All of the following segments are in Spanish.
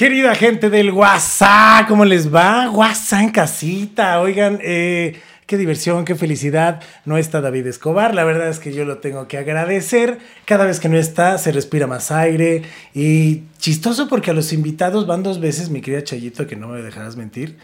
Querida gente del WhatsApp, ¿cómo les va? WhatsApp en casita. Oigan, eh, qué diversión, qué felicidad. No está David Escobar. La verdad es que yo lo tengo que agradecer. Cada vez que no está, se respira más aire. Y chistoso porque a los invitados van dos veces, mi querida Chayito, que no me dejarás mentir,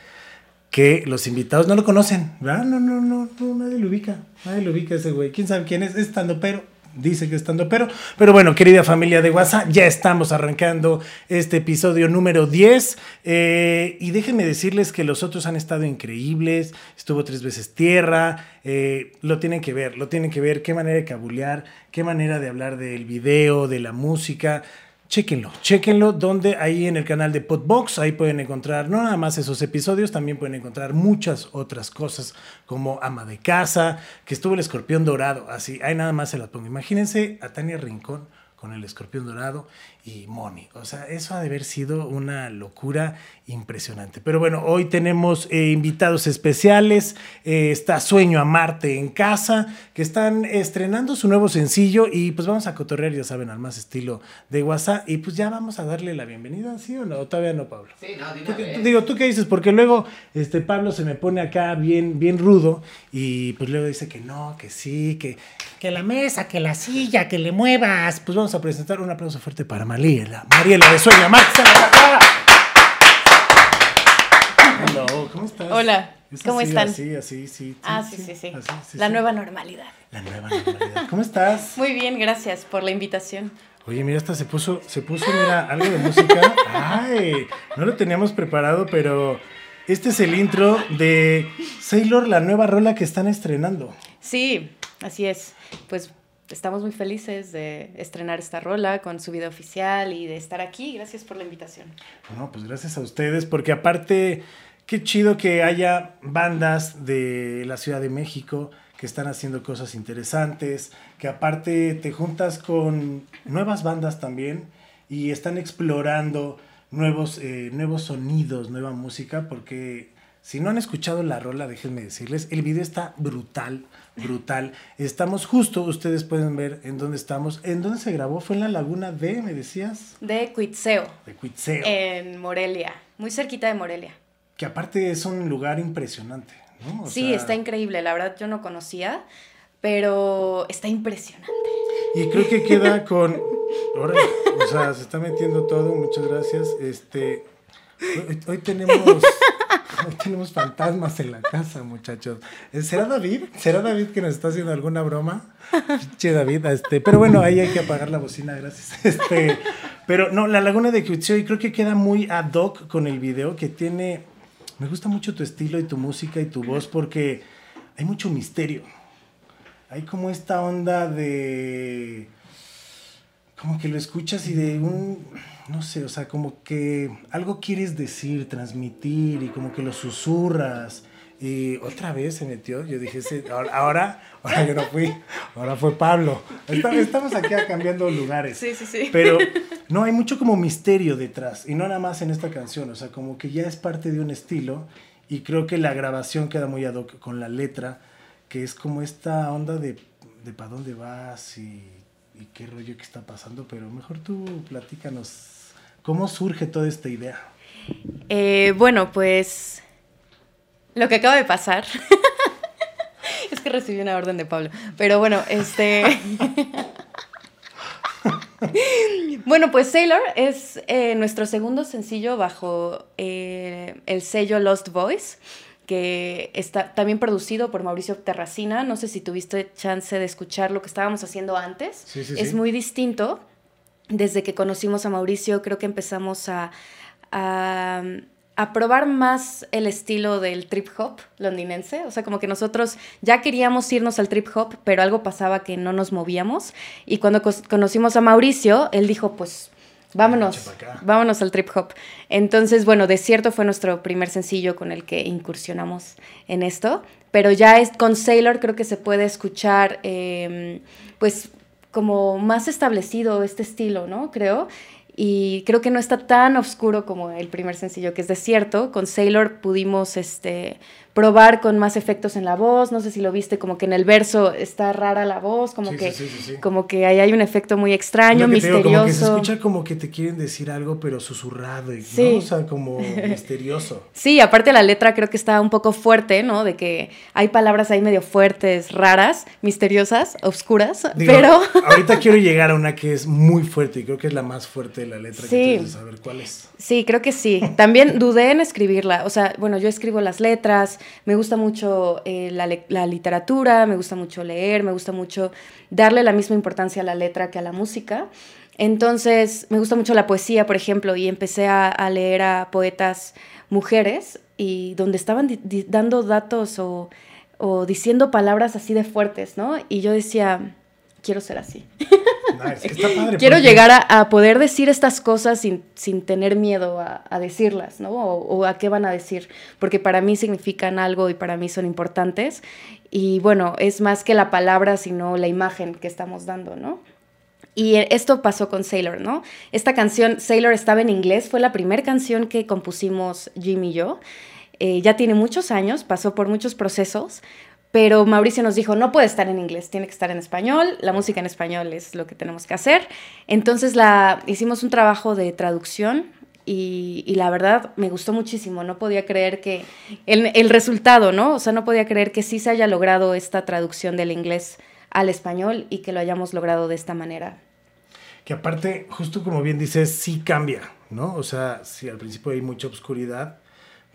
que los invitados no lo conocen. ¿verdad? No, no, no, nadie lo ubica. Nadie lo ubica ese güey. ¿Quién sabe quién es? Es estando pero dice que estando pero. Pero bueno, querida familia de WhatsApp, ya estamos arrancando este episodio número 10. eh, y déjenme decirles que los otros han estado increíbles. Estuvo tres veces tierra. eh, lo tienen que ver, lo tienen que ver. Qué manera de cabulear, qué manera de hablar del video, de la música. Chéquenlo, chéquenlo, donde ahí en el canal de Podbox, ahí pueden encontrar no nada más esos episodios, también pueden encontrar muchas otras cosas como Ama de Casa, que estuvo el escorpión dorado, así, ahí nada más se las pongo. Imagínense a Tania Rincón con el escorpión dorado y Moni. O sea, eso ha de haber sido una locura impresionante. Pero bueno, hoy tenemos eh, invitados especiales. Eh, está Sueño a Marte en casa, que están estrenando su nuevo sencillo y pues vamos a cotorrear, ya saben, al más estilo de WhatsApp. Y pues ya vamos a darle la bienvenida, ¿sí o no? ¿O Todavía no, Pablo. Sí, no, ¿Tú vez. digo, ¿tú qué dices? Porque luego este Pablo se me pone acá bien, bien rudo y pues luego dice que no, que sí, que, que la mesa, que la silla, que le muevas. Pues vamos a presentar un aplauso fuerte para Mariela. Mariela de Sueña Max. Hello, ¿cómo estás? Hola, Es ¿cómo así, están? Así, así, sí. Ah, sí, sí, sí. así, sí, La sí. nueva normalidad. La nueva normalidad. ¿Cómo estás? Muy bien, gracias por la invitación. Oye, mira, hasta se puso, se puso, mira, algo de música. Ay, no lo teníamos preparado, pero este es el intro de Sailor, la nueva rola que están estrenando. Sí, así es. Pues estamos muy felices de estrenar esta rola con su video oficial y de estar aquí. Gracias por la invitación. No, pues gracias a ustedes, porque aparte, qué chido que haya bandas de la Ciudad de México que están haciendo cosas interesantes, que aparte te juntas con nuevas bandas también y están explorando nuevos, eh, nuevos sonidos, nueva música, porque si no han escuchado la rola, déjenme decirles, el video está brutal, brutal. Estamos justo, ustedes pueden ver en dónde estamos. ¿En dónde se grabó? Fue en la Laguna de, me decías, De Cuitzeo, de Cuitzeo. en Morelia, muy cerquita de Morelia. Que aparte es un lugar impresionante, ¿no? O sí, sea, está increíble. La verdad yo no conocía, pero está impresionante. Y creo que queda con. Órale, o sea, se está metiendo todo, muchas gracias. Este. Hoy, hoy tenemos. Hoy tenemos fantasmas en la casa, muchachos. Eh, ¿Será David? ¿Será David que nos está haciendo alguna broma? Che, David, este, pero bueno, ahí hay que apagar la bocina, gracias. Este, pero no, la laguna de y creo que queda muy ad hoc con el video que tiene. Me gusta mucho tu estilo y tu música y tu voz porque hay mucho misterio. Hay como esta onda de. Como que lo escuchas y de un. No sé, o sea, como que algo quieres decir, transmitir y como que lo susurras. Y otra vez se metió, yo dije, "Ese- ahora, ahora, ahora yo no fui, ahora fue Pablo. Estamos aquí cambiando lugares. Sí, sí, sí. Pero no, hay mucho como misterio detrás. Y no nada más en esta canción. O sea, como que ya es parte de un estilo. Y creo que la grabación queda muy ad hoc con la letra. Que es como esta onda de, de para dónde vas y, y qué rollo que está pasando. Pero mejor tú platícanos cómo surge toda esta idea. Eh, bueno, pues lo que acaba de pasar es que recibí una orden de Pablo. Pero bueno, este. bueno, pues Sailor es eh, nuestro segundo sencillo bajo eh, el sello Lost Voice, que está también producido por Mauricio Terracina. No sé si tuviste chance de escuchar lo que estábamos haciendo antes. Sí, sí, es sí. muy distinto. Desde que conocimos a Mauricio, creo que empezamos a, a, a probar más el estilo del trip hop londinense. O sea, como que nosotros ya queríamos irnos al trip hop, pero algo pasaba que no nos movíamos. Y cuando conocimos a Mauricio, él dijo, pues vámonos, vámonos al trip hop. Entonces, bueno, Desierto fue nuestro primer sencillo con el que incursionamos en esto. Pero ya es, con Sailor creo que se puede escuchar, eh, pues, como más establecido este estilo, ¿no? Creo. Y creo que no está tan oscuro como el primer sencillo, que es Desierto. Con Sailor pudimos, este, probar con más efectos en la voz, no sé si lo viste, como que en el verso está rara la voz, como que como que ahí hay un efecto muy extraño, misterioso. como que se escucha como que te quieren decir algo pero susurrado y ¿no? o sea, como misterioso. Sí, aparte la letra creo que está un poco fuerte, ¿no? De que hay palabras ahí medio fuertes, raras, misteriosas, oscuras, pero ahorita quiero llegar a una que es muy fuerte y creo que es la más fuerte de la letra sí. que saber cuál es. Sí, creo que sí. También dudé en escribirla, o sea, bueno, yo escribo las letras, me gusta mucho eh, la, literatura, me gusta mucho leer, me gusta mucho darle la misma importancia a la letra que a la música. Entonces, me gusta mucho la poesía, por ejemplo, y empecé a, leer a poetas mujeres y donde estaban dando datos o, o diciendo palabras así de fuertes, ¿no? Y yo decía, quiero ser así. quiero llegar a, poder decir estas cosas sin, sin tener miedo a, decirlas, ¿no? O, a qué van a decir, porque para mí significan algo y para mí son importantes. Y bueno, es más que la palabra, sino la imagen que estamos dando, ¿no? Y esto pasó con Sailor, ¿no? Esta canción, Sailor, estaba en inglés, fue la primera canción que compusimos Jim y yo. Eh, ya tiene muchos años, pasó por muchos procesos, pero Mauricio nos dijo, no puede estar en inglés, tiene que estar en español, la música en español es lo que tenemos que hacer. Entonces la, hicimos un trabajo de traducción y, la verdad me gustó muchísimo, no podía creer que el, el, resultado, ¿no? O sea, no podía creer que sí se haya logrado esta traducción del inglés al español y que lo hayamos logrado de esta manera. Que aparte, justo como bien dices, sí cambia, ¿no? O sea, si al principio hay mucha oscuridad,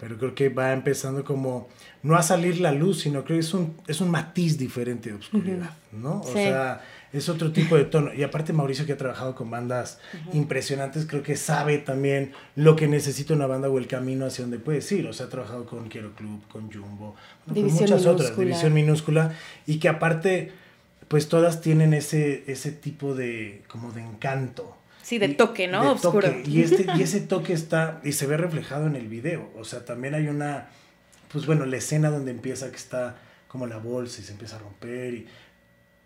pero creo que va empezando como no a salir la luz, sino creo que es un, es un matiz diferente de oscuridad, ¿no? O sea, es otro tipo de tono. Y aparte Mauricio que ha trabajado con bandas impresionantes, creo que sabe también lo que necesita una banda o el camino hacia donde puede ir. O sea, ha trabajado con Quiero Club, con Jumbo, con muchas otras, División Minúscula, y que aparte, pues todas tienen ese, ese tipo de, como de encanto. Sí, de toque, ¿no? Oscuro. Y, este, y ese toque está, y se ve reflejado en el video. O sea, también hay una, pues bueno, la escena donde empieza que está como la bolsa y se empieza a romper, y,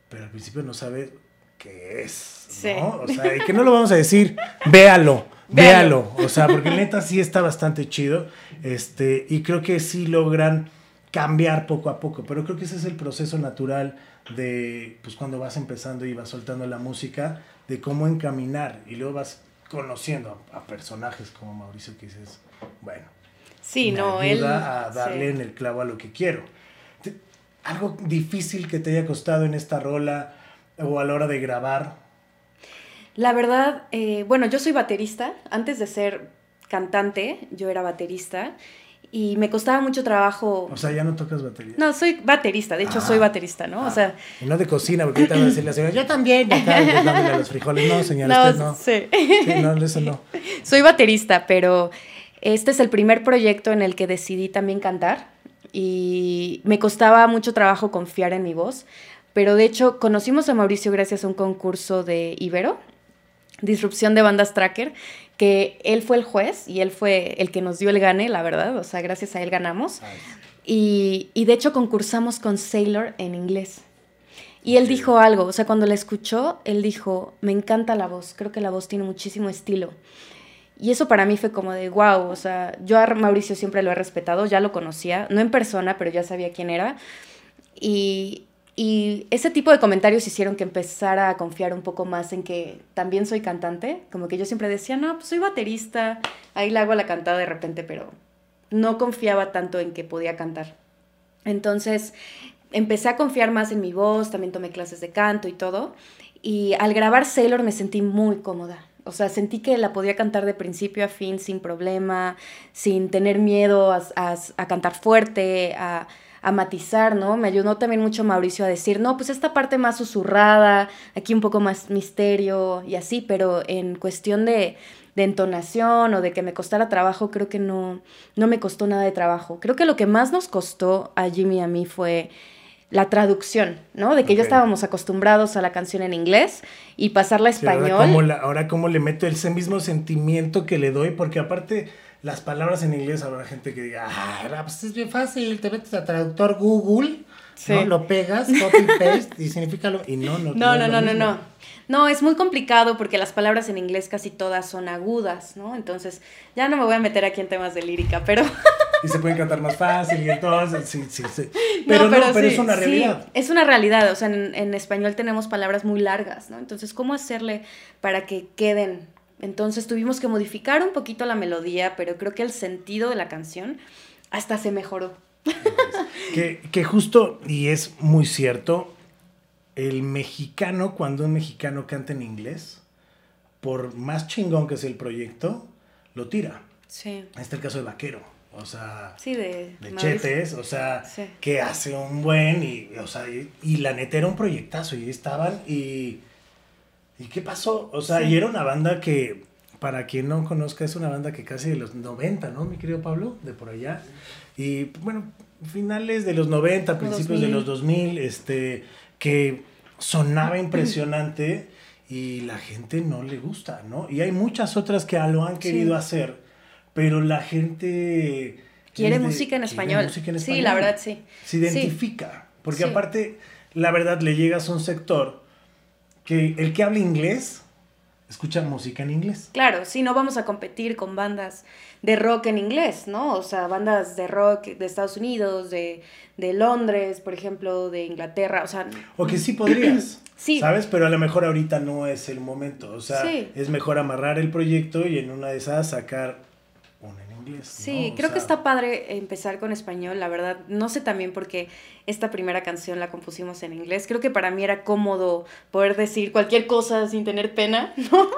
pero al principio no sabe qué es, ¿no? O sea, y que no lo vamos a decir, véalo, véalo. O sea, porque neta sí está bastante chido. Este, y creo que sí logran cambiar poco a poco, pero creo que ese es el proceso natural de, pues cuando vas empezando y vas soltando la música, de cómo encaminar y luego vas conociendo a, personajes como Mauricio que dices, bueno, sí, me no, ayuda a darle en el clavo a lo que quiero. ¿Algo difícil que te haya costado en esta rola o a la hora de grabar? La verdad, eh, bueno, yo soy baterista. Antes de ser cantante, yo era baterista y me costaba mucho trabajo. O sea, ya no tocas batería. No, soy baterista, de hecho soy ah. baterista, ¿no? o sea. Ah. Y no de cocina, porque ahorita van a decirle a la señora, yo también, acá dándole los frijoles. No, señora, no, no. Sí. sí. No, eso no. Soy baterista, pero este es el primer proyecto en el que decidí también cantar y me costaba mucho trabajo confiar en mi voz. Pero de hecho, conocimos a Mauricio gracias a un concurso de Ibero, Disrupción de Bandas Tracker, que él fue el juez y él fue el que nos dio el gane, la verdad, o sea, gracias a él ganamos. Y, y, de hecho concursamos con Sailor en inglés. Y él dijo algo, o sea, cuando la escuchó, él dijo, me encanta la voz, creo que la voz tiene muchísimo estilo. Y eso para mí fue como de, wow, o sea, yo a Mauricio siempre lo he respetado, ya lo conocía, no en persona, pero ya sabía quién era. Y, y ese tipo de comentarios hicieron que empezara a confiar un poco más en que también soy cantante. Como que yo siempre decía, no, pues soy baterista, ahí le hago la cantada de repente, pero no confiaba tanto en que podía cantar. Entonces empecé a confiar más en mi voz, también tomé clases de canto y todo. Y al grabar Sailor me sentí muy cómoda. O sea, sentí que la podía cantar de principio a fin sin problema, sin tener miedo a, a cantar fuerte, a a matizar, ¿no? Me ayudó también mucho Mauricio a decir, no, pues esta parte más susurrada, aquí un poco más misterio y así, pero en cuestión de, de entonación o de que me costara trabajo, creo que no, no me costó nada de trabajo. Creo que lo que más nos costó a Jimmy y a mí fue la traducción, ¿no? De que ya estábamos acostumbrados a la canción en inglés y pasarla a español. ahora, cómo le meto ese mismo sentimiento que le doy, porque aparte las palabras en inglés habrá gente que diga, ah, pues es bien fácil, te metes a traductor Google, ¿no? Lo pegas, copy paste y significa lo... Y no, no, no, no, no, no, no. No, es muy complicado porque las palabras en inglés casi todas son agudas, ¿no? Entonces, ya no me voy a meter aquí en temas de lírica, pero... y se pueden cantar más fácil y entonces, sí, sí, sí. Pero no, pero, es una realidad. es una realidad, o sea, en, en, español tenemos palabras muy largas, ¿no? Entonces, ¿cómo hacerle para que queden? Entonces tuvimos que modificar un poquito la melodía, pero creo que el sentido de la canción hasta se mejoró. Que, que justo, y es muy cierto, el mexicano, cuando un mexicano canta en inglés, por más chingón que sea el proyecto, lo tira. Sí. Este es el caso de Vaquero. O sea, sí, de, Chetes, o sea, que hace un buen y, o sea, y, la neta era un proyectazo y estaban y, y ¿qué pasó? O sea, y era una banda que, para quien no conozca, es una banda que casi de los 90, ¿no, mi querido Pablo? De por allá. Y bueno, finales de los 90, principios de los 2000, este, que sonaba impresionante y la gente no le gusta, ¿no? Y hay muchas otras que lo han querido hacer, pero la gente... Quiere música en español. Sí, la verdad, sí. Se identifica, porque aparte, la verdad, le llegas a un sector que el que habla inglés escucha música en inglés. Claro, sí, no vamos a competir con bandas de rock en inglés, ¿no? O sea, bandas de rock de Estados Unidos, de, de Londres, por ejemplo, de Inglaterra, o sea... O que sí podrías. Sí. ¿Sabes? Pero a lo mejor ahorita no es el momento. O sea, es mejor amarrar el proyecto y en una de esas sacar inglés. Sí, creo que está padre empezar con español, la verdad. No sé también porque esta primera canción la compusimos en inglés. Creo que para mí era cómodo poder decir cualquier cosa sin tener pena, ¿no?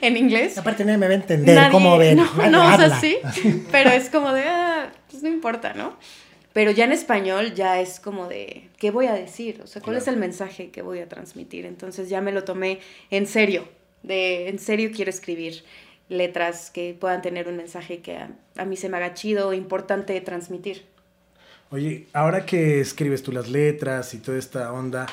en inglés. Aparte nadie me va a entender cómo ven. No, no, o sea, sí. Pero es como de, ah, pues no importa, ¿no? Pero ya en español ya es como de, ¿qué voy a decir? O sea, ¿cuál es el mensaje que voy a transmitir? Entonces ya me lo tomé en serio, de en serio quiero escribir letras que puedan tener un mensaje que a, mí se me haga chido o importante transmitir. Oye, ahora que escribes tú las letras y toda esta onda,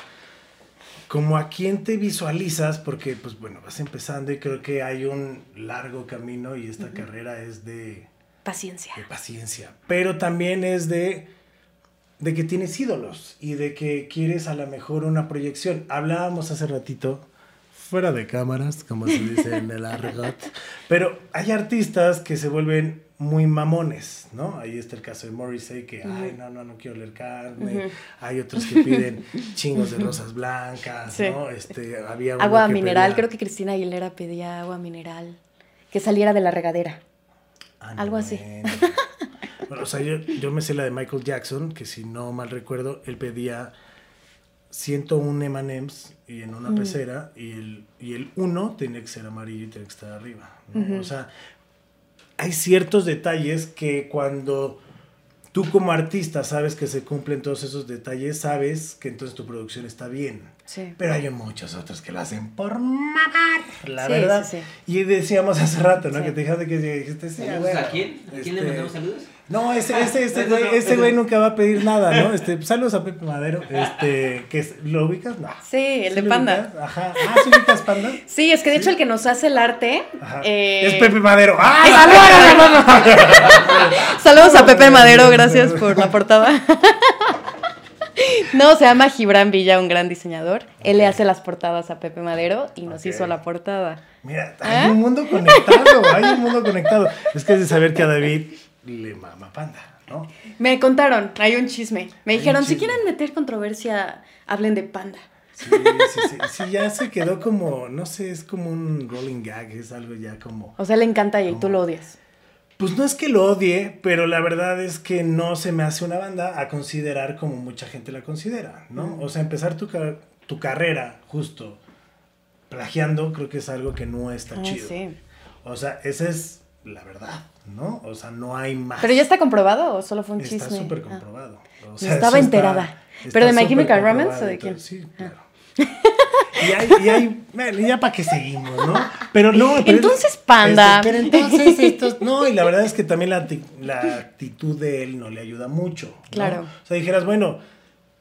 ¿cómo a quién te visualizas? Porque, pues bueno, vas empezando y creo que hay un largo camino y esta carrera es de Paciencia. De paciencia. Pero también es de, de que tienes ídolos y de que quieres a lo mejor una proyección. Hablábamos hace ratito, fuera de cámaras, como se dice en el argot, pero hay artistas que se vuelven muy mamones, ¿no? Ahí está el caso de Morrissey que, ay, no, no, no quiero leer carne. Hay otros que piden chingos de rosas blancas, ¿no? Este, había agua mineral, creo que Cristina Aguilera pedía agua mineral, que saliera de la regadera. Ah, Algo así. Bueno, o sea, yo, me sé la de Michael Jackson, que si no mal recuerdo, él pedía 101 M&M's y en una mm. pecera y el, y el uno tenía que ser amarillo y tenía que estar arriba. O sea, hay ciertos detalles que cuando tú como artista sabes que se cumplen todos esos detalles, sabes que entonces tu producción está bien. Pero hay muchos otros que lo hacen por mamar, la verdad. y decíamos hace rato, ¿no? Que te dijiste que dijiste, sí, ¿A quién? ¿A quién le este, mandamos saludos? No, ese, ese, ese, güey, ese güey nunca va a pedir nada, ¿no? Este, saludos a Pepe Madero, este, que ¿lo ubicas? No. Sí, el de Panda. Ajá. Ah, ¿sí ubicas Panda? Sí, es que de hecho el que nos hace el arte eh... es Pepe Madero. ¡Ay, saludos! saludos a Pepe Madero, gracias por la portada. No, se llama Gibran Villa, un gran diseñador. Él le hace las portadas a Pepe Madero y nos hizo la portada. Mira, hay ¿Ah? un mundo conectado, hay un mundo conectado. Es que es de saber que a David le mama panda, ¿no? Me contaron, hay un chisme. Me dijeron, si quieren meter controversia, hablen de panda. Sí, sí, sí, sí, ya se quedó como, no sé, es como un rolling gag, es algo ya como... O sea, le encanta y tú lo odias. Pues no es que lo odie, pero la verdad es que no se me hace una banda a considerar como mucha gente la considera, ¿no? Mm. O sea, empezar tu, tu carrera justo plagiando creo que es algo que no está ah, chido. Sí. O sea, esa es la verdad, ¿no? O sea, no hay más. ¿Pero ya está comprobado o solo fue un chisme? Está súper ah. comprobado. O sea, estaba enterada. ¿Pero de My Chemical Romance o de quién? Sí, claro. Y hay, y hay, bueno, ya para qué seguimos, ¿no? Pero no. entonces, panda. Este, pero entonces, estos, no, y la verdad es que también la, la actitud de él no le ayuda mucho. Claro. O sea, dijeras, bueno,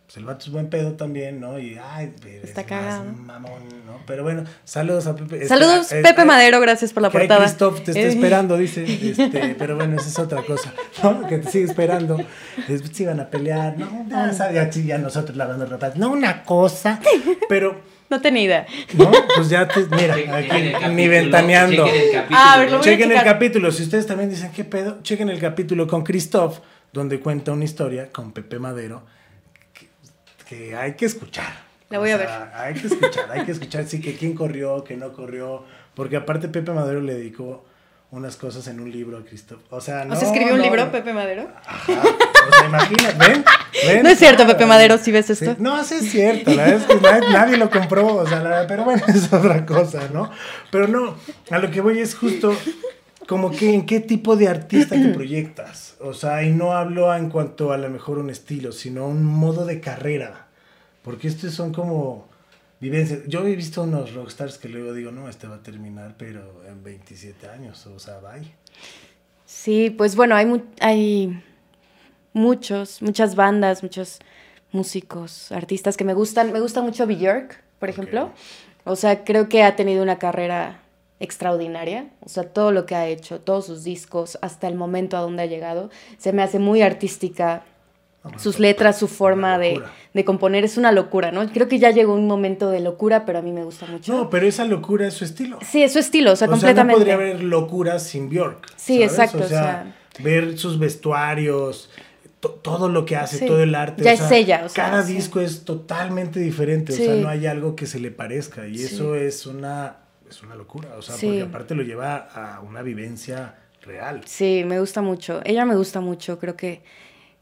pues el vato es buen pedo también, ¿no? Y, ay, está cagado. Mamón, ¿no? Pero bueno, saludos a Pepe. Este, saludos, Pepe Madero, gracias por la portada. Christoph te está eh. esperando, dice. Este, pero bueno, esa es otra cosa, ¿no? Que te sigue esperando. Si iban a pelear, no, ya, ya, ya nosotros la banda rapaz. No, una cosa. Pero No tenía idea. ¿No? Pues ya te. Mira, Chequen aquí capítulo, ni ventaneando. chequen el capítulo. Ah, ver, Chequen el capítulo. Si ustedes también dicen qué pedo, chequen el capítulo con Christoph, donde cuenta una historia con Pepe Madero que hay que escuchar. La voy O a sea, Hay que escuchar, hay que escuchar, sí, que quién corrió, que no corrió. Porque aparte Pepe Madero le dedicó unas cosas en un libro a Christoph. O sea, no. ¿O sea, escribió un libro. Pepe Madero? Ajá. O sea, imagina, ¿ven? ¿Ven? No es cierto, Pepe Madero, si ves Sí, esto. No, sí es cierto, la verdad es que nadie, nadie lo compró, o sea, la pero bueno, es otra cosa, ¿no? Pero no, a lo que voy es justo como que en qué tipo de artista te proyectas, o sea, y no hablo en cuanto a lo mejor un estilo, sino un modo de carrera, porque estos son como vivencias. Yo he visto unos rockstars que luego digo, no, este va a terminar, pero en 27 años, o sea, bye. Sí, pues bueno, hay, mu- hay muchos, muchas bandas, muchos músicos, artistas que me gustan. Me gusta mucho Björk, por ejemplo. O sea, creo que ha tenido una carrera extraordinaria. O sea, todo lo que ha hecho, todos sus discos, hasta el momento a donde ha llegado, se me hace muy artística. Bueno, Sus letras, su forma de, de componer es una locura, ¿no? Creo que ya llegó un momento de locura, pero a mí me gusta mucho. No, pero esa locura es su estilo. sí, es su estilo, o sea, O completamente. no podría haber locura sin Bjork. Sí, exacto, O o sea, sea- ver sus vestuarios, to- todo lo que hace, Sí. todo el arte. Ya o es sea, ella, o sea, cada sí. disco es totalmente diferente. O sea, no hay algo que se le parezca. Y eso es una, es una locura. O sea, Sí. porque aparte lo lleva a una vivencia real. Sí, me gusta mucho. Ella me gusta mucho. Creo que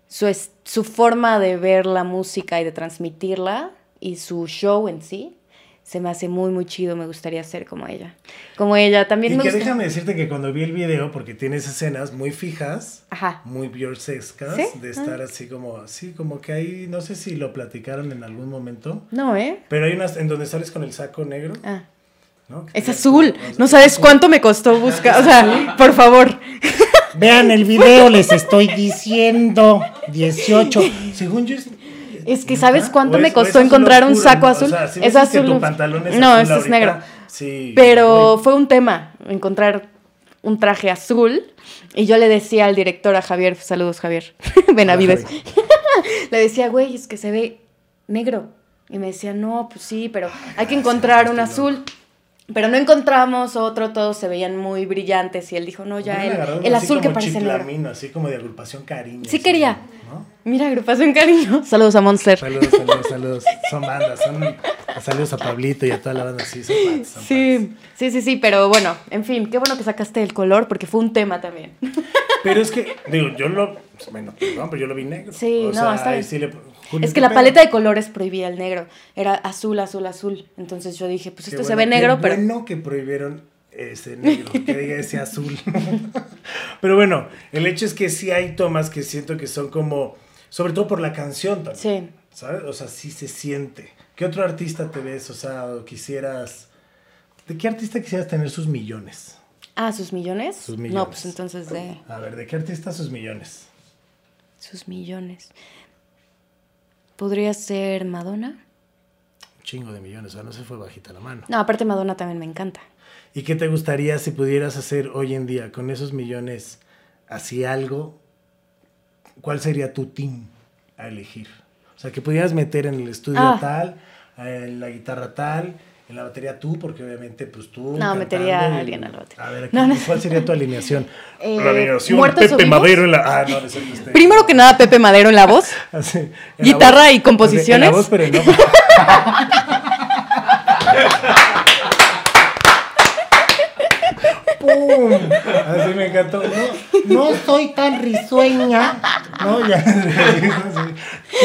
su, es- su forma de ver la música y de transmitirla y su show en sí se me hace muy, muy chido. Me gustaría ser como ella. Como ella también Y me que gusta. déjame decirte que cuando vi el video, porque tienes escenas muy fijas, Ajá. muy bjorksescas, ¿Sí? de estar así como, así como que ahí, no sé si lo platicaron en algún momento, No, ¿eh? pero hay unas en donde sales con el saco negro. Ah. Es azul. No sabes cuánto me costó buscar. O sea, por favor. Vean el video, les estoy diciendo. 18. Según yo es. Es que ¿sabes ¿neta? cuánto ¿O me costó encontrar un saco azul? O sea, si es azul. tu pantalón es no, azul este es negro. Sí. Pero fue un tema encontrar un traje azul y yo le decía al director, a Javier, saludos Javier, Benavides, le decía, güey, es que se ve negro. Y me decía, no, pues sí, pero hay que encontrar un estoy azul. Pero no encontramos otro, todos se veían muy brillantes y él dijo, no, ya, el, azul que como parece negro. así como de agrupación cariño. Sí así, quería. ¿no? Mira, agrupación cariño. Saludos a Monster. Saludos, saludos, saludos. Son bandas, son. Saludos a Pablito y a toda la banda, sí, son fans, son fans. Sí, sí, sí, sí, pero bueno, en fin, qué bueno que sacaste el color porque fue un tema también. Pero es que, digo, yo lo. Bueno, perdón, pero yo lo vi negro. Sí, O no, sea, está bien. sí le- Es que ¿qué la paleta de colores prohibía el negro. Era azul, azul, azul. Entonces yo dije, pues esto se ve negro, qué pero. bueno que prohibieron ese negro, que diga ese azul. pero bueno, el hecho es que sí hay tomas que siento que son como, sobre todo por la canción también. Sí. ¿Sabes? O sea, sí se siente. ¿Qué otro artista te ves? O sea, o quisieras... ¿De qué artista quisieras tener sus millones? Ah, sus millones. Sus No, millones. pues entonces de A ver, ¿de qué artista sus millones? sus millones. Podría ser Madonna. Un chingo de millones, o sea, no se fue bajita la mano. No, aparte Madonna también me encanta. ¿Y qué te gustaría si pudieras hacer hoy en día con esos millones, así algo? ¿Cuál sería tu team a elegir? O sea, que pudieras meter en el estudio Ah. tal, en la guitarra tal, en la batería tú, porque obviamente pues tú... No, metería a alguien a la batería. A ver, aquí, No, no. ¿cuál sería tu alineación? Eh, la alineación ¿muertos o Pepe? Madero en la... Ah, no, no es este. Primero que nada, Pepe Madero en la voz. Así, en la Guitarra voz. y composiciones. En la voz, pero no. ¡Pum! Así me encantó. No, no soy tan risueña. No, ya.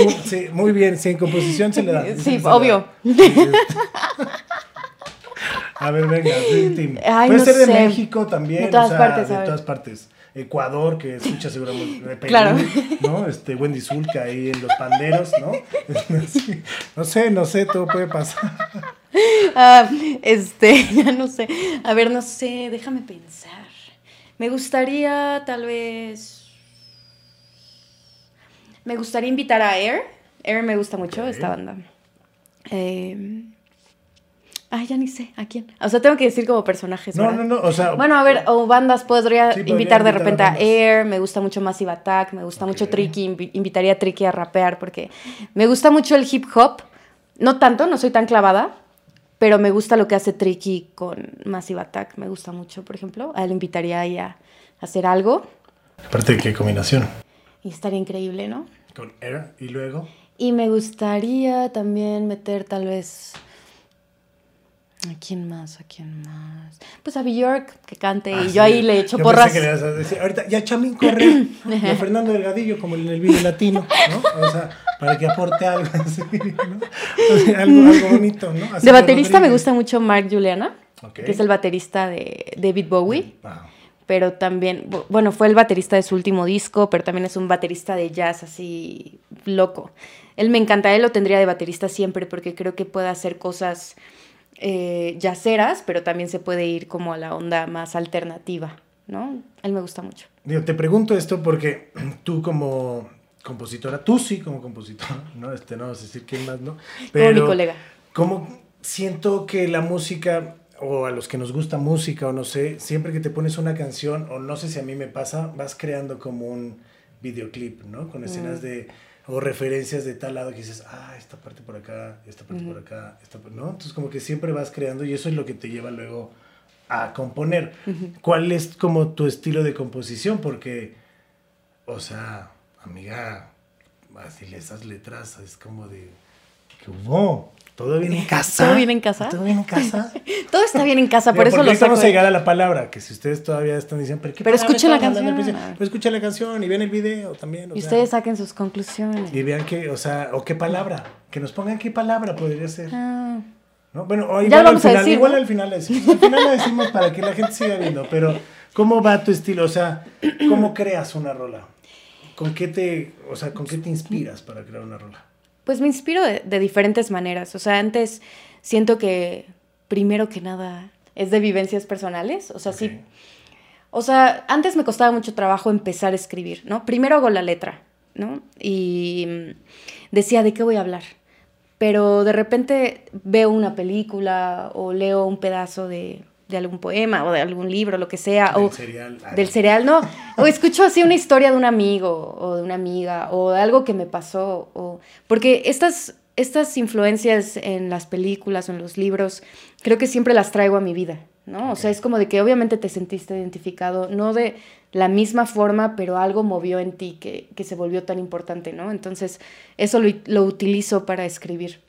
Sí, sí, muy bien. Sí, en composición se le da. Sí, obvio. A ver, venga, Tim. Ay, Puede no ser de sé. México también. De todas o sea, partes, De todas partes. Ecuador, que escucha seguramente de Perú, Claro. ¿no? Este, Wendy Zulka ahí en los panderos, ¿no? No sé, no sé, todo puede pasar. Ah, este, ya no sé. A ver, no sé, déjame pensar. Me gustaría tal vez... Me gustaría invitar a Air. Air me gusta mucho, esta banda. Eh, Ay, ya ni sé, ¿a quién? O sea, tengo que decir como personajes, No, ¿verdad? no, no, o sea... Bueno, a ver, o bandas, podría Sí, invitar de a repente a bandas. Air, me gusta mucho Massive Attack, me gusta mucho. Tricky, invi- invitaría a Tricky a rapear porque me gusta mucho el hip hop, no tanto, no soy tan clavada, pero me gusta lo que hace Tricky con Massive Attack, me gusta mucho, por ejemplo. A él invitaría ahí a hacer algo. Aparte de qué combinación. Y estaría increíble, ¿no? Con Air y luego. Y me gustaría también meter tal vez... ¿A quién más? ¿A quién más? Pues a Bjork, que cante, Ah, y sí. yo ahí le echo Yo porras. pensé que le ibas a decir, ahorita ya Chamín corre y a Fernando Delgadillo como en el video latino, ¿no? O sea, para que aporte algo así, ¿no? O sea, algo, algo bonito, ¿no? Así De baterista me gusta mucho Mark Juliana, Ok. que es el baterista de David Bowie. Ah, pero también, bu- bueno, fue el baterista de su último disco, pero también es un baterista de jazz así loco. Él me encanta, él lo tendría de baterista siempre porque creo que puede hacer cosas eh, jazzeras, pero también se puede ir como a la onda más alternativa, ¿no? Él me gusta mucho. Digo, te pregunto esto porque tú como compositora, tú sí como compositora, ¿no? Este, no vamos a decir quién más, ¿no? Como mi colega. Como siento que la música, o a los que nos gusta música, o no sé, siempre que te pones una canción, o no sé si a mí me pasa, vas creando como un videoclip, ¿no? Con escenas Mm. de, o referencias de tal lado que dices, ah, esta parte por acá, esta parte por acá, esta ¿no? Entonces como que siempre vas creando y eso es lo que te lleva luego a componer. ¿Cuál es como tu estilo de composición? Porque, o sea, amiga, así esas letras es como de, ¿qué hubo? ¿Todo bien en casa? ¿Todo bien en casa? ¿Todo bien en casa? Todo está bien en casa, por Digo, eso lo saco. vamos a llegar a la palabra, que si ustedes todavía están diciendo, pero, ¿qué Pero escuchen la canción. Pues escuchen la canción y vean el video también. o Y sea, ustedes saquen sus conclusiones. Y vean que, o sea, o qué palabra, que nos pongan qué palabra podría ser. Ah, ¿no? Bueno, o igual, vamos a al final, decir, igual ¿no? al final la decimos. Al final la decimos para que la gente siga viendo, pero ¿cómo va tu estilo? O sea, ¿cómo creas una rola? ¿Con qué te, o sea, con qué te inspiras para crear una rola? Pues me inspiro de, de diferentes maneras. O sea, antes siento que primero que nada es de vivencias personales. O sea, sí. O sea, antes me costaba mucho trabajo empezar a escribir, ¿no? Primero hago la letra, ¿no? Y mm, decía, ¿de qué voy a hablar? Pero de repente veo una película o leo un pedazo de, de algún poema o de algún libro, lo que sea. Del o cereal. Del cereal, no. O escucho así una historia de un amigo o de una amiga o de algo que me pasó. O... Porque estas, estas influencias en las películas o en los libros, creo que siempre las traigo a mi vida, ¿no? O sea, es como de que obviamente te sentiste identificado, no de la misma forma, pero algo movió en ti que, que se volvió tan importante, ¿no? Entonces, eso lo, lo utilizo para escribir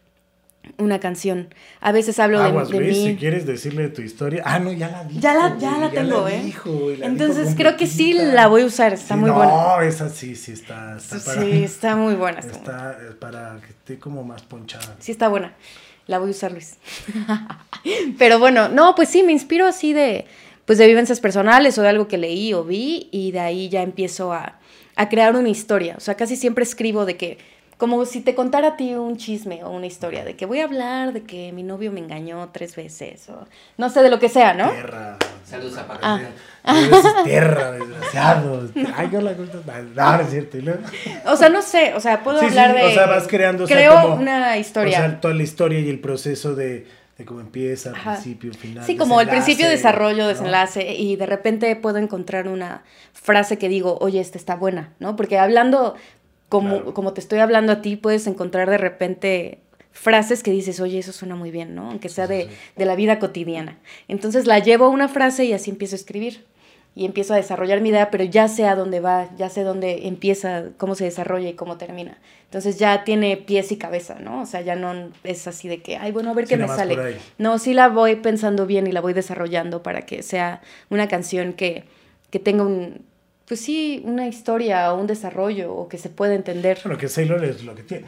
una canción. A veces hablo de- Aguas, de, Luis, mí. si quieres decirle tu historia. Ah, no, ya la dijo. Ya la, ya güey, la tengo, la ¿eh? dijo, la Entonces creo que sí la voy a usar, está Sí, muy no, buena. esa sí, sí está. está para, Sí, está muy buena. Está eh, para que esté como más ponchada. Sí, está buena. La voy a usar, Luis. Pero bueno, no, pues sí, me inspiro así de, pues de vivencias personales o de algo que leí o vi y de ahí ya empiezo a, a crear una historia. O sea, casi siempre escribo de que, como si te contara a ti un chisme o una historia, de que voy a hablar de que mi novio me engañó tres veces o no sé, de lo que sea, ¿no? Tierra. Saludos a Paco. Ah. Eres tierra, desgraciado. Ay, no la cuento. No, no es cierto. y luego- O sea, no sé, o sea, puedo Sí, sí, hablar de... O sea, vas creando. o sea, Creo como- una historia. O sea, toda la historia y el proceso de, de cómo empieza, Ajá. principio, final. Sí, como el principio, desarrollo, ¿no? desenlace, y de repente puedo encontrar una frase que digo, oye, esta está buena, ¿no? Porque hablando, como, Claro. como te estoy hablando a ti, puedes encontrar de repente frases que dices, oye, eso suena muy bien, ¿no? Aunque sea de, de la vida cotidiana. Entonces la llevo a una frase y así empiezo a escribir. Y empiezo a desarrollar mi idea, pero ya sé a dónde va, ya sé dónde empieza, cómo se desarrolla y cómo termina. Entonces ya tiene pies y cabeza, ¿no? O sea, ya no es así de que, ay, bueno, a ver Sí, qué me sale. No, sí la voy pensando bien y la voy desarrollando para que sea una canción que, que tenga un, pues sí, una historia o un desarrollo o que se pueda entender. Bueno, que Sailor es lo que tiene.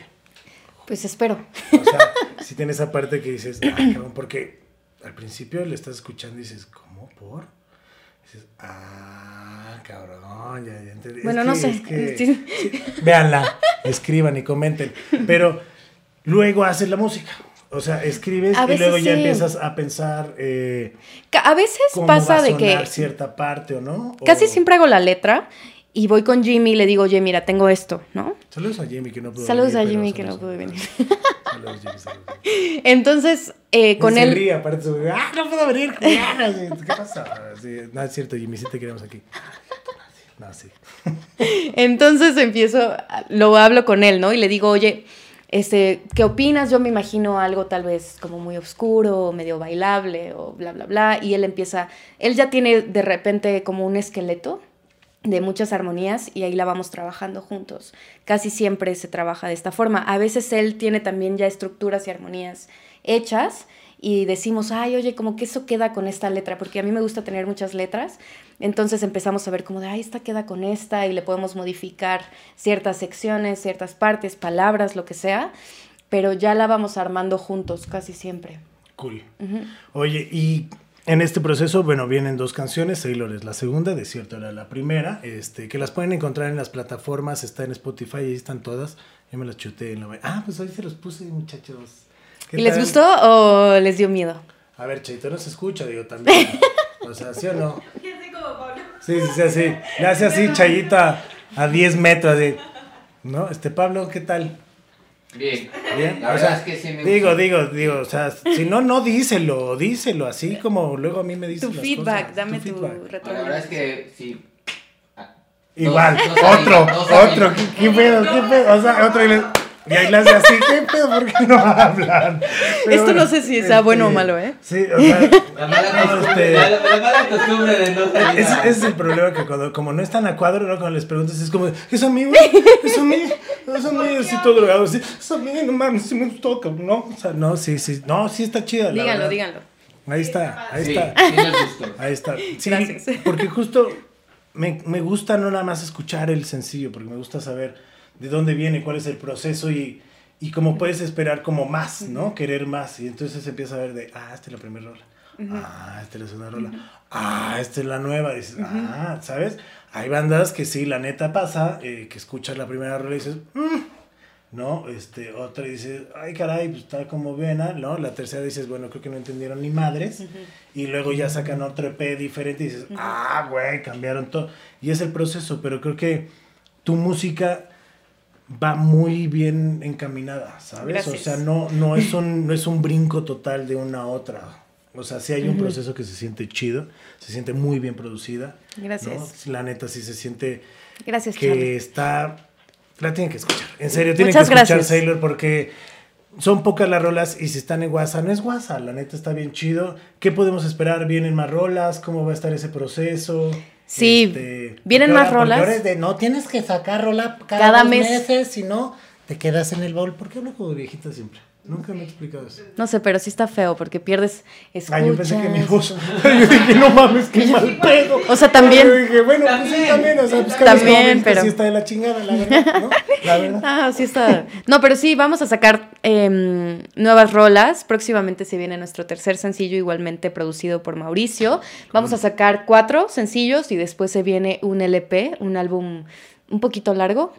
Pues espero. O sea, si tiene esa parte que dices, ah, cabrón, porque al principio le estás escuchando y dices, ¿cómo? ¿Por? dices, ah, cabrón, ya, ya entendí. Es Bueno, no que- sé. es que- Sí. sí, véanla, escriban y comenten. Pero luego haces la música. O sea, escribes A y luego ya empiezas a pensar eh, A veces cómo pasa va a de que cierta parte o no. o- casi siempre hago la letra y voy con Jimmy y le digo, oye, mira, tengo esto, ¿no? Saludos a Jimmy que no pudo Saludos venir, a pero Jimmy que no saludos pudo a- venir. Saludos, Jimmy, saludos. Entonces, eh, con se él... ríe, aparte, ah, no puedo venir. ¿Qué pasa? Sí, no, es cierto, Jimmy, sí te queremos aquí. No, sí. Entonces empiezo, lo hablo con él, ¿no? Y le digo, oye, este, ¿qué opinas? Yo me imagino algo tal vez como muy oscuro, medio bailable o bla, bla, bla. Y él empieza, él ya tiene de repente como un esqueleto de muchas armonías y ahí la vamos trabajando juntos. Casi siempre se trabaja de esta forma. A veces él tiene también ya estructuras y armonías hechas y decimos, ay, oye, como que eso queda con esta letra, porque a mí me gusta tener muchas letras. Entonces empezamos a ver como de, ay, esta queda con esta y le podemos modificar ciertas secciones, ciertas partes, palabras, lo que sea, pero ya la vamos armando juntos casi siempre. Cool. Oye, y en este proceso, bueno, vienen dos canciones, Sailor es la segunda, de cierto era la primera, este, que las pueden encontrar en las plataformas, está en Spotify, ahí están todas. Yo me las chuté en la... Ah, pues ahí se los puse, muchachos. ¿Y les gustó o les dio miedo? A ver, Chaito, no se escucha, digo, también. O sea, ¿sí o no? Sí, sí, sí, sí. Le hace así, Chayita, a 10 metros. De, ¿No? Este, Pablo, ¿qué tal? Bien. Bien. La o verdad sea, es que sí me digo, gusta. digo, digo, o sea, si no, no díselo, díselo, así como luego a mí me dicen Tu las feedback, cosas, dame tu, feedback. retroalimentación. La verdad es que sí. Ah, Igual, No, no sabía, otro, otro, ¿qué, qué pedo, qué pedo? O sea, otro y le... Y ahí le hace así, ¿qué pedo? ¿Por qué no hablan? Pero Esto no sé si sea bueno o malo, ¿eh? Sí, o sea, La mala No, costumbre, este- la, la mala costumbre de no salir Ese, ese es el problema que cuando, como no están a cuadro, ¿no? Cuando les preguntas es como, es a mí, güey, es a mí, es a mí, así todo drogado, así, es a mí, no mames, sí me gustó, ¿no? O sea, no, sí, sí, no, sí está chida, la Díganlo, verdad. díganlo. Ahí está, ahí Sí, está, sí ahí está. Sí, Gracias. porque justo me, me gusta no nada más escuchar el sencillo, porque me gusta saber de dónde viene, cuál es el proceso y, y como puedes esperar como más, ¿no? Querer más. Y entonces empieza a ver de, ah, esta es la primera rola. Ah, esta es la segunda rola. Ah, esta es la nueva. Dices, ah, ¿sabes? Hay bandas que sí, la neta pasa, eh, que escuchas la primera rola y dices, "Mm", ¿no? Este, otra dices, ay, caray, pues está como buena, ¿no? La tercera dices, bueno, creo que no entendieron ni madres. Y luego ya sacan otro EP diferente y dices, ah, güey, cambiaron todo. Y es el proceso, pero creo que tu música va muy bien encaminada, ¿sabes? Gracias. O sea, no, no, es un, no es un brinco total de una a otra. O sea, sí hay un proceso que se siente chido, se siente muy bien producida. ¿no? Gracias. La neta sí se siente Gracias, que Charlie. está... La tienen que escuchar. En serio, tienen Muchas que escuchar gracias. Sailor porque son pocas las rolas y si están en WhatsApp, no es WhatsApp, la neta está bien chido. ¿Qué podemos esperar? ¿Vienen más rolas? ¿Cómo va a estar ese proceso? Sí, Este, vienen más ahora- rolas. de, no tienes que sacar rola cada, Cada dos mes. meses, si no, te quedas en el baúl. ¿Por qué hablo como viejita siempre? Nunca me he explicado eso. No sé, pero sí está feo porque pierdes escuchas. Ah, yo pensé que mi voz. yo dije, no mames, qué mal pedo. O sea, también- Yo dije, bueno, pues sí, también. O sea, pues También, pero- sí está de la chingada, la verdad, ¿no? La verdad. Ah, sí está. No, pero sí, vamos a sacar em, nuevas rolas. Próximamente se viene nuestro tercer sencillo, igualmente producido por Mauricio. Vamos a sacar cuatro sencillos y después se viene un LP, un álbum un poquito largo.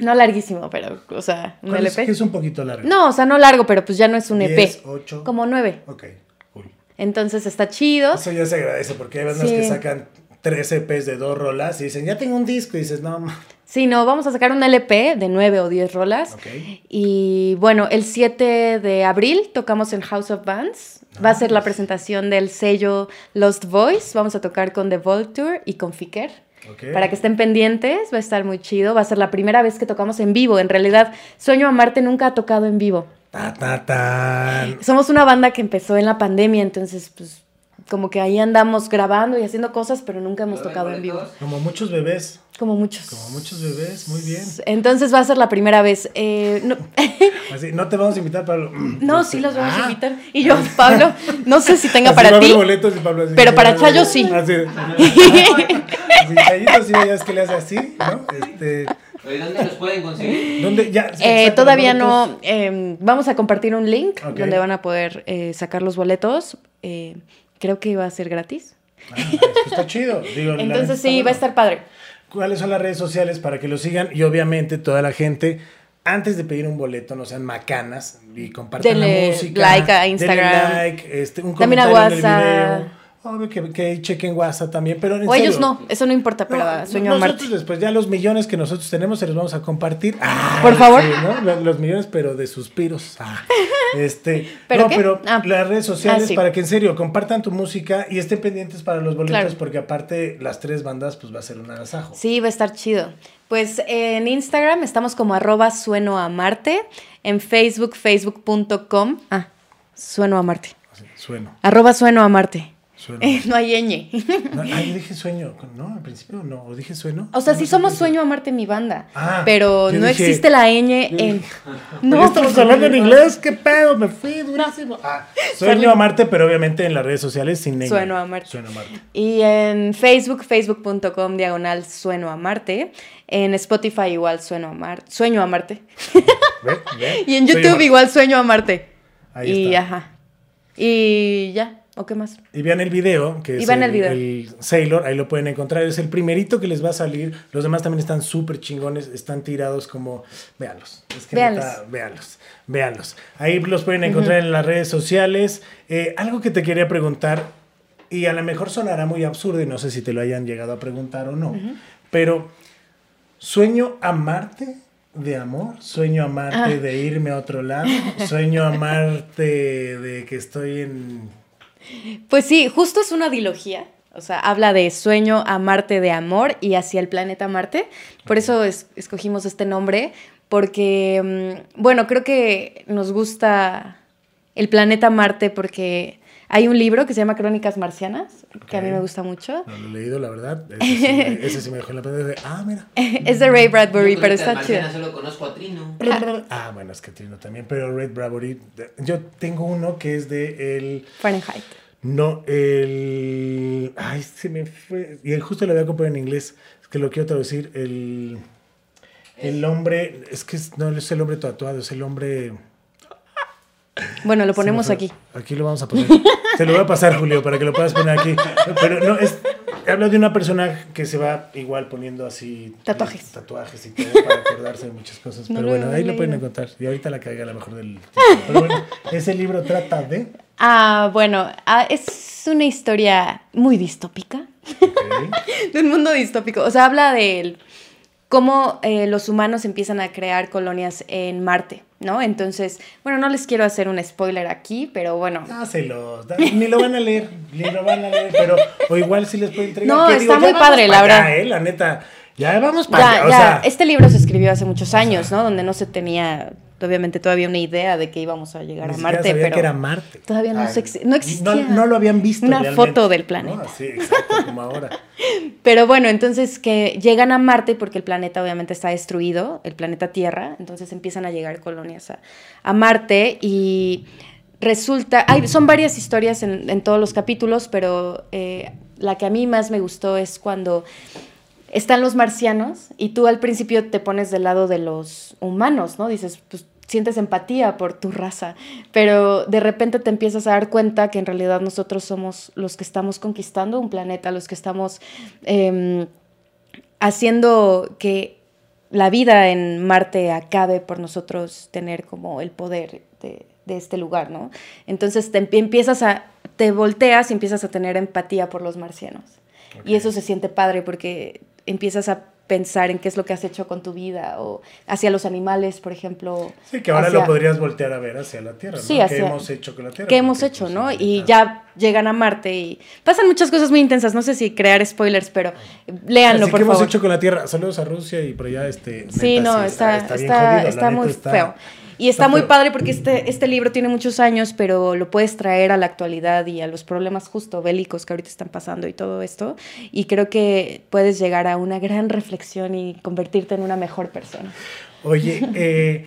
No larguísimo, pero, o sea, un ¿Cuál es? LP. Que es un poquito largo. No, o sea, no largo, pero pues ya no es un EP. Diez, ocho. Como nueve. Ok, cool. Entonces está chido. Eso ya se agradece porque hay bandas Sí. que sacan tres EPs de dos rolas y dicen, ya tengo un disco. Y dices, no, Sí, no, vamos a sacar un LP de nueve o diez rolas. ok. Y bueno, el 7 de abril tocamos en House of Bands. Va a ser la presentación del sello Lost Voice. Vamos a tocar con The Vulture y con Fiker. Para que estén pendientes, va a estar muy chido. Va a ser la primera vez que tocamos en vivo. En realidad, Sueño a Marte nunca ha tocado en vivo. Ta, ta, tan. Somos una banda que empezó en la pandemia, entonces, pues, como que ahí andamos grabando y haciendo cosas, pero nunca hemos ¿Lo ven tocado en vivo. Como muchos bebés. Como muchos. Como muchos bebés, muy bien. Entonces va a ser la primera vez. Eh, no, Así, no te vamos a invitar, Pablo. no, sí los vamos a Ah. invitar. Y yo, Pablo, no sé si tenga Así para ti. boletos y Pablo así, pero para ah, Chayo sí. Así. Sí, ya es que le hace así, ¿no? Este, ¿Dónde los pueden conseguir? ¿Dónde? Ya, Eh, todavía no. eh, vamos a compartir un link Ok. donde van a poder eh, sacar los boletos. Eh, creo que va a ser gratis. Ah, está chido. Digo, Entonces sí, va a estar padre. ¿Cuáles son las redes sociales para que lo sigan? Y obviamente toda la gente, antes de pedir un boleto, no sean macanas y compartan Denle la música. like a denle Instagram. like, este, un También a comentario en el WhatsApp. video. Obvio que, que chequen WhatsApp también, pero en O ellos no, eso no importa, pero No, Sueño nosotros Marte. después ya los millones que nosotros tenemos se los vamos a compartir. Ah, Por favor. sí, ¿no? Los, los millones, pero de suspiros. Ah, este, ¿Pero no, qué? pero Ah. las redes sociales Ah, sí. para que en serio compartan tu música y estén pendientes para los boletos Claro. porque aparte las tres bandas pues va a ser un agasajo. Sí, va a estar chido. Pues en Instagram estamos como arroba sueno a Marte. En Facebook, facebook.com. Ah, sueno a Marte. Sueno. Arroba sueno a Marte. Sueno. Eh, no hay ñ. No, ah, yo dije sueño. No, al principio no. ¿O dije sueno? O sea, No sí somos Sueño a Marte mi banda. Ah, pero no dije- existe la ñ en. ¿Por qué estamos hablando en inglés? ¿Qué pedo? Me fui durísimo. Ah, sueño a Marte, pero obviamente en las redes sociales sin ñ. Sueno a Marte. Sueno a Marte. Y en Facebook, facebook.com diagonal sueno a Marte. En Spotify igual sueno a Marte. Sueño a Marte. ¿Ve? ¿Ve? Y en YouTube igual sueño a Marte. Ahí y está. ajá. Y ya. ¿O qué más? Y vean el video, que Y es vean el, el video. el Sailor, ahí lo pueden encontrar. Es el primerito que les va a salir. Los demás también están súper chingones, están tirados como... Véanlos. Es que Véanlos. neta, véanlos. Véanlos. Ahí los pueden encontrar en las redes sociales. Eh, algo que te quería preguntar, y a lo mejor sonará muy absurdo y no sé si te lo hayan llegado a preguntar o no, pero ¿sueño amarte de amor? ¿Sueño amarte Ah. de irme a otro lado? ¿Sueño amarte de que estoy en... Pues sí, justo es una dilogía. O sea, habla de sueño a Marte de amor y hacia el planeta Marte. Por eso es- escogimos este nombre, porque, mm, bueno, creo que nos gusta el planeta Marte porque hay un libro que se llama Crónicas Marcianas, que a mí me gusta mucho. No lo he leído, la verdad. Ese sí, me- ese sí me dejó en la pantalla de, ah, mira. Es de Ray Bradbury, Yo pero está chido. marciana Solo conozco a Trino. Ah, bueno, es que Trino también, pero Red Bradbury. Yo tengo uno que es de el. Fahrenheit. No, el. Ay, se me fue. Y el justo lo había comprado en inglés. Es que lo quiero traducir. El. El hombre. Es que es- no es el hombre tatuado, es el hombre. Bueno, lo Se ponemos aquí. Aquí lo vamos a poner. Te lo voy a pasar, Julio, para que lo puedas poner aquí. Pero no, es. Habla de una persona que se va igual poniendo así. Tatuajes. Tatuajes y todo para acordarse de muchas cosas. Pero bueno, ahí lo pueden encontrar. Y ahorita la caiga a lo mejor del. Pero bueno, ese libro trata de. Ah, bueno, ah, es una historia muy distópica. De un mundo distópico. O sea, habla de cómo eh, los humanos empiezan a crear colonias en Marte, ¿no? Entonces, bueno, no les quiero hacer un spoiler aquí, pero bueno. Dáselos, da- ni lo van a leer, ni lo van a leer, pero o igual sí les puedo entregar. No, está muy padre, pa' la allá, verdad. eh, la neta, ya vamos para Ya, allá, o ya, sea, este libro se escribió hace muchos años, ¿no? Donde no se tenía, obviamente, todavía una idea de que íbamos a llegar ni a Marte, sabía pero que era Marte. todavía no, Ay, se ex- no existía. No, no lo habían visto. Una realmente, foto del ¿no? planeta. Sí, exacto, como ahora. Pero bueno, entonces que llegan a Marte porque el planeta obviamente está destruido, el planeta Tierra, entonces empiezan a llegar colonias a, a Marte y resulta, hay, son varias historias en, en todos los capítulos, pero eh, la que a mí más me gustó es cuando están los marcianos y tú al principio te pones del lado de los humanos, ¿no? Dices, pues sientes empatía por tu raza, pero de repente te empiezas a dar cuenta que en realidad nosotros somos los que estamos conquistando un planeta, los que estamos em, haciendo que la vida en Marte acabe por nosotros tener como el poder de, de este lugar, ¿no? Entonces te empie- empiezas a, te volteas y empiezas a tener empatía por los marcianos. Y eso se siente padre porque empiezas a pensar en qué es lo que has hecho con tu vida o hacia los animales, por ejemplo. Sí, que ahora hacia- lo podrías voltear a ver hacia la Tierra, ¿no? Sí, ¿Qué hacia- hemos hecho con la Tierra? ¿Qué hemos Porque, hecho, pues, no? Y ya llegan a Marte y pasan muchas cosas muy intensas. No sé si crear spoilers, pero léanlo, Así por que hemos favor. hecho con la Tierra. Saludos a Rusia y por allá, este. Sí, neta, no, está, está, la está neta, muy está- feo. Y está, muy padre porque este, este libro tiene muchos años, pero lo puedes traer a la actualidad y a los problemas justo bélicos que ahorita están pasando y todo esto. Y creo que puedes llegar a una gran reflexión y convertirte en una mejor persona. Oye, eh,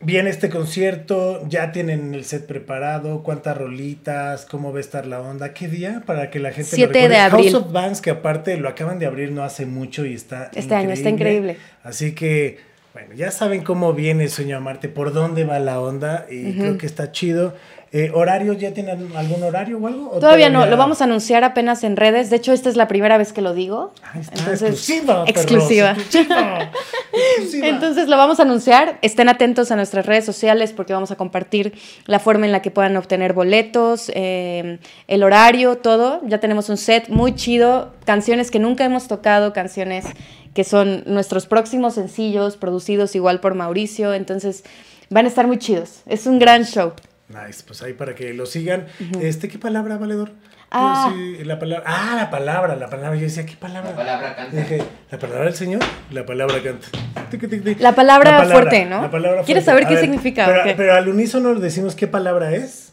viene este concierto, ya tienen el set preparado, cuántas rolitas, cómo va a estar la onda, qué día para que la gente lo 7 de abril. House of Bands, que aparte lo acaban de abrir no hace mucho y está Este año, está increíble. Así que, bueno, ya saben cómo viene Sueño a Marte, por dónde va la onda y creo que está chido. Eh, ¿Horarios? ¿Ya tienen algún horario o algo? ¿O Todavía no, lo vamos a anunciar apenas en redes. De hecho, esta es la primera vez que lo digo. Está, Entonces, exclusiva. exclusiva. exclusiva, exclusiva. Entonces lo vamos a anunciar. Estén atentos a nuestras redes sociales porque vamos a compartir la forma en la que puedan obtener boletos, eh, el horario, todo. Ya tenemos un set muy chido, canciones que nunca hemos tocado, canciones que son nuestros próximos sencillos, producidos igual por Mauricio. Entonces van a estar muy chidos. Es un gran show. Nice, pues ahí para que lo sigan. Este, ¿qué palabra, valedor? Ah. Sí, la palabra. Ah, la palabra, la palabra. Yo decía, ¿qué palabra? La palabra canta. Dije, la palabra del Señor, la palabra canta. Tic, tic, tic. La palabra fuerte, ¿no? La palabra ¿Quieres fuerte. saber A qué ver, significa, Pero, o qué? pero al unísono decimos qué palabra es.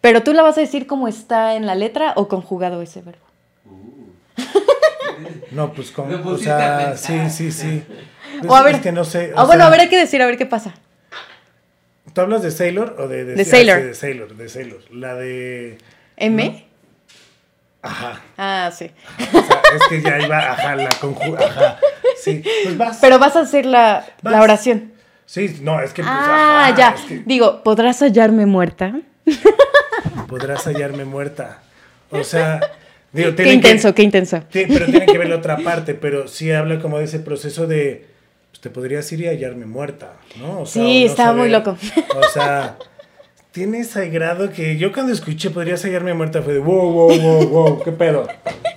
Pero tú la vas a decir como está en la letra o conjugado ese verbo. No, pues como, Me o sea, sí, sí, sí. Pues O a ver. Es que no sé. o Ah, bueno, a ver, hay que decir, a ver qué pasa. ¿Tú hablas de Sailor o de... De ah, Sailor. sí, de Sailor, de Sailor. La de... ¿M? Ajá. Ah, sí. O sea, es que ya iba, ajá, la conju... Ajá. Sí, pues vas. Pero vas a hacer la, la oración. Sí, no, es que pues, ah, ajá, ya. es que Digo, ¿podrás hallarme muerta? podrás hallarme muerta. O sea, digo, Qué que- intenso, qué intenso. Sí, pero tiene que ver la otra parte, pero sí habla como de ese proceso de, pues te podrías ir y hallarme muerta, ¿no? O sea, Sí, no estaba muy loco. O sea, tiene ese grado que yo cuando escuché podrías hallarme muerta fue de, wow, wow, wow, wow, ¿qué pedo?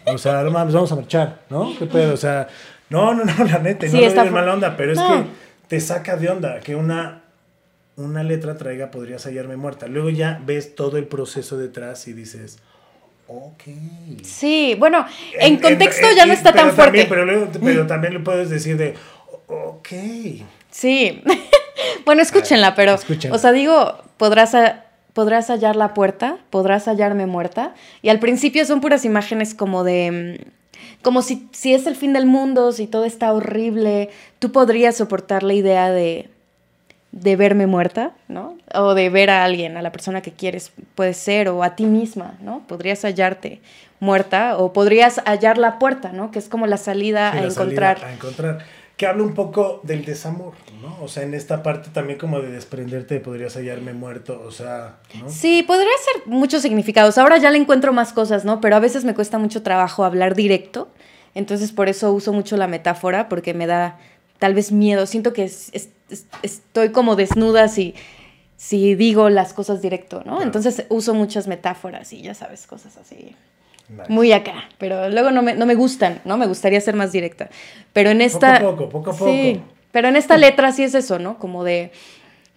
O sea, no mames, vamos a marchar, ¿no? ¿Qué pedo? O sea, no, no, no, la neta, Sí, no lo está fu- mala onda, pero es que te saca de onda que una, una letra traiga podrías hallarme muerta. Luego ya ves todo el proceso detrás y dices, ok. Sí, bueno, en contexto ya no está tan fuerte. también- pero, luego- pero también le puedes decir de, ok. Sí. bueno, escúchenla, pero. Escúchenla. O sea, digo, podrás, podrás hallar la puerta, podrás hallarme muerta. Y al principio son puras imágenes como de. mm, Como si, si es el fin del mundo, si todo está horrible, tú podrías soportar la idea de, de verme muerta, ¿no? O de ver a alguien, a la persona que quieres, puede ser, o a ti misma, ¿no? Podrías hallarte muerta, o podrías hallar la puerta, ¿no? Que es como la salida Sí, a la encontrar. salida a encontrar. Que habla un poco del desamor, ¿no? O sea, en esta parte también como de desprenderte, podrías hallarme muerto, o sea, ¿no? Sí, podría ser muchos significados. Ahora ya le encuentro más cosas, ¿no? Pero a veces me cuesta mucho trabajo hablar directo. Entonces por eso uso mucho la metáfora, porque me da tal vez miedo. Siento que es- es- es- estoy como desnuda si, si digo las cosas directo, ¿no? Claro. Entonces uso muchas metáforas y ya sabes, cosas así. Nice. Muy acá, pero luego no me, no me gustan, ¿no? Me gustaría ser más directa. Pero en esta... Poco a poco, poco a Sí, poco. pero en esta letra sí es eso, ¿no? Como de,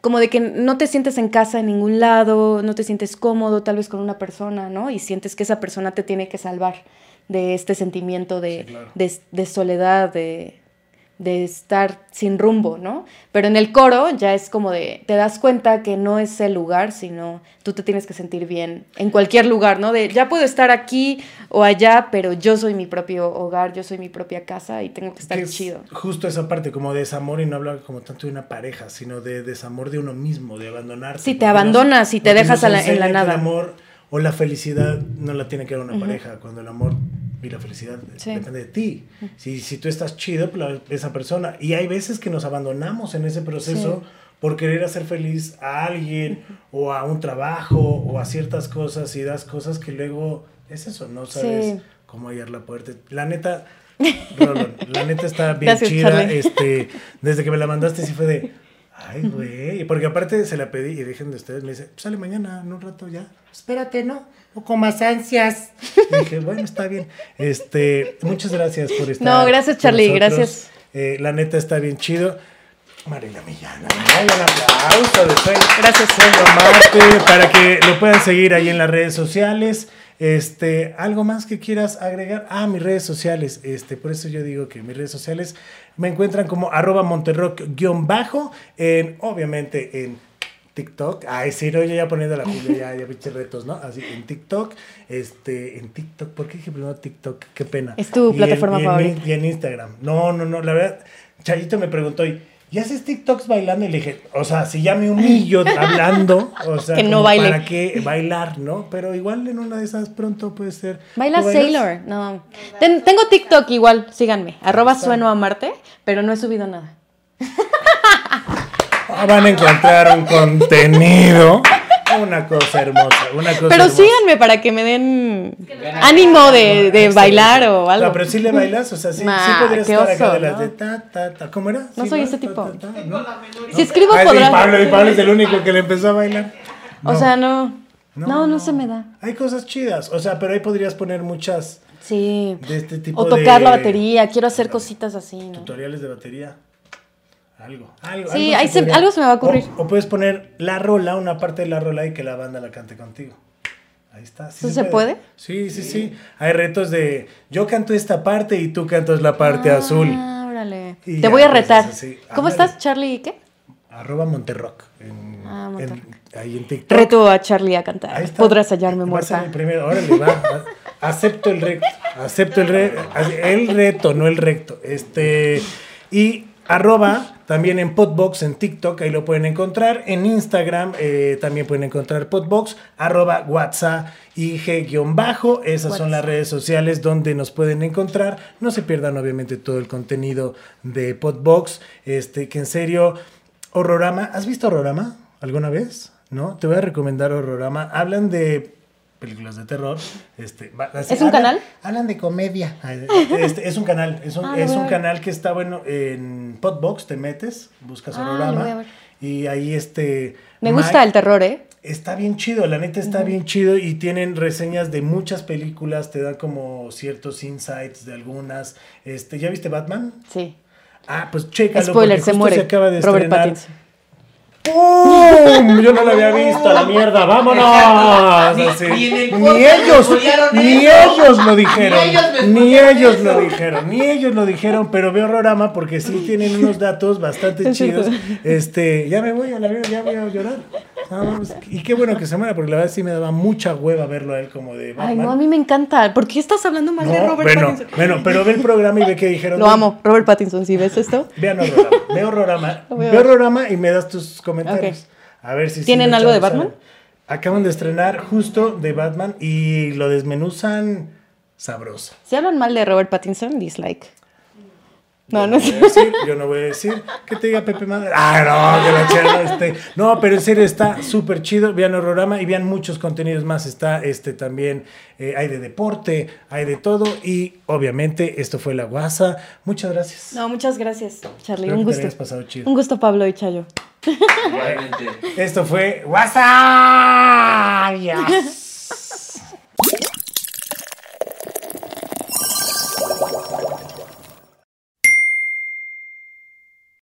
como de que no te sientes en casa en ningún lado, no te sientes cómodo tal vez con una persona, ¿no? Y sientes que esa persona te tiene que salvar de este sentimiento de, Sí, claro. de, de soledad, de, de estar sin rumbo, ¿no? Pero en el coro ya es como de, te das cuenta que no es el lugar, sino tú te tienes que sentir bien en cualquier lugar, ¿no? De, ya puedo estar aquí o allá, pero yo soy mi propio hogar, yo soy mi propia casa y tengo que estar es chido. Justo esa parte como de desamor y no habla como tanto de una pareja, sino de desamor de uno mismo, de abandonarse. Sí, te abandonas y te dejas a la- en la nada. El amor o la felicidad no la tiene que dar una pareja, cuando el amor y la felicidad Sí. depende de ti. Si, si tú estás chido, pues esa persona. Y hay veces que nos abandonamos en ese proceso Sí. por querer hacer feliz a alguien o a un trabajo o a ciertas cosas y das cosas que luego es eso, no sabes Sí. cómo hallar la puerta. La neta, la neta está bien Gracias, chida. Charlie. Este, desde que me la mandaste sí fue de, ay, güey. Porque aparte se la pedí y dejen de ustedes, me dice, "Pues sale mañana, en un rato ya. Espérate, ¿no? Un poco más ansias. Y dije, bueno, está bien. Este, muchas gracias por estar. No, gracias, Charlie, gracias. Eh, la neta está bien chido. Marina Millana, ¿no? un aplauso de Gracias. Soy Marte, para que lo puedan seguir ahí en las redes sociales. Este, algo más que quieras agregar. Ah, mis redes sociales. Este, por eso yo digo que mis redes sociales me encuentran como arroba monterrock-bajo. En, obviamente en TikTok. Ay, sí, no, yo ya poniendo la Julia, ya, ya pinche retos, ¿no? Así, en TikTok. Este, en TikTok. ¿Por qué dije primero TikTok? Qué pena. Es tu Y en- plataforma y en, favorita. Y en Instagram. No, no, no, la verdad. Chayito me preguntó, ¿y ¿y haces TikToks bailando? Y le dije, o sea, si ya me humillo hablando, o sea, Que no como baile. ¿para qué bailar, no? Pero igual en una de esas pronto puede ser. Baila. Sailor, no. Ten- tengo TikTok igual, síganme. Arroba sueno a Marte, pero no he subido nada. Ah, van a encontrar un contenido. Una cosa hermosa, una cosa Pero hermosa. síganme para que me den ánimo de, de bailar o algo. No, pero sí le bailas, o sea, sí, sí podrías estar acá oso, de las ¿no? de ta, ta, ta. ¿Cómo era? No Sí, soy ese Ta, tipo. ta, ta, ¿no? Si escribo Ah, sí, podrá. Pablo, y Pablo es el único que le empezó a bailar. O No. sea, no. No, no, se me da. Hay cosas chidas, o sea, pero ahí podrías poner muchas Sí. de este tipo O tocar de la batería, quiero hacer cositas así, ¿no? tutoriales de batería. Algo, algo. Sí, algo ahí se- algo se me va a ocurrir. O, o puedes poner la rola, una parte de la rola y que la banda la cante contigo. Ahí está. sí ¿Eso se puede? Sí, sí, sí. Hay retos de yo canto esta parte y tú cantas la parte azul. Ah, órale. Y Te voy a pues, retar. ¿Cómo Ándale. estás, Charlie? ¿Y qué? Arroba Monterrock. En, Ah, en- Monterrock. ahí en TikTok. Reto a Charlie a cantar. Ahí está. Podrás hallarme muerta. primero. Órale, va. Acepto el recto. Acepto el, re- el reto, no el recto. Este. Y arroba también en Podbox en TikTok, ahí lo pueden encontrar. En Instagram eh, también pueden encontrar Podbox, arroba WhatsApp y G-bajo. Esas son las redes sociales donde nos pueden encontrar. No se pierdan obviamente todo el contenido de Podbox. Este, que en serio, Horrorama. ¿Has visto Horrorama alguna vez? ¿No? Te voy a recomendar Horrorama. Hablan de películas de terror. Este, así, ¿Es un hablan- canal? Hablan de comedia. Este, es un canal. Es un, Ah, es un canal que está bueno en Podbox. Te metes, buscas Ah, Horrorama. voy a ver. Y ahí este... Me Mike- gusta el terror, ¿eh? Está bien chido, la neta está bien chido y tienen reseñas de muchas películas, te dan como ciertos insights de algunas. Este, ¿ya viste Batman? Sí. Ah, pues chécalo. Spoiler, se muere. acaba de Robert estrenar. Pattinson. ¡Pum! Yo no lo había visto, a la mierda, vámonos. Ni- Así. ni en el Ni podcast me ellos, ni eso. ellos lo dijeron. Ni ellos eso. lo dijeron, ni ellos lo dijeron, pero veo Horrorama porque sí tienen unos datos bastante chidos. Este, ya me voy a la vida, ya voy a llorar. No, pues, y qué bueno que se muera, porque la verdad sí me daba mucha hueva verlo a él como de Batman. Ay, no, a mí me encanta. ¿Por qué estás hablando mal de Robert bueno, Pattinson? bueno, pero ve el programa y ve que dijeron. Lo amo. Robert Pattinson, si ves esto. Vean Horrorama, ve Horrorama, Lo voy a ve ver. Horrorama y me das tus comentarios. A ver si ¿Tienen algo de Batman? a- Acaban de estrenar justo de Batman y lo desmenuzan sabroso. Si hablan mal de Robert Pattinson, dislike. No, no a decir, yo no voy a decir que te diga Pepe Madre. Ah, no, que la chela, este. No, pero en serio está súper chido. Vean Horrorama y vean muchos contenidos más. Está este también, eh, hay de deporte, hay de todo. Y obviamente esto fue la guasa. Muchas gracias. No, muchas gracias, Charlie. Un gusto. hayas pasado chido. Un gusto, Pablo y Chayo. Igualmente. Esto fue WhatsApp.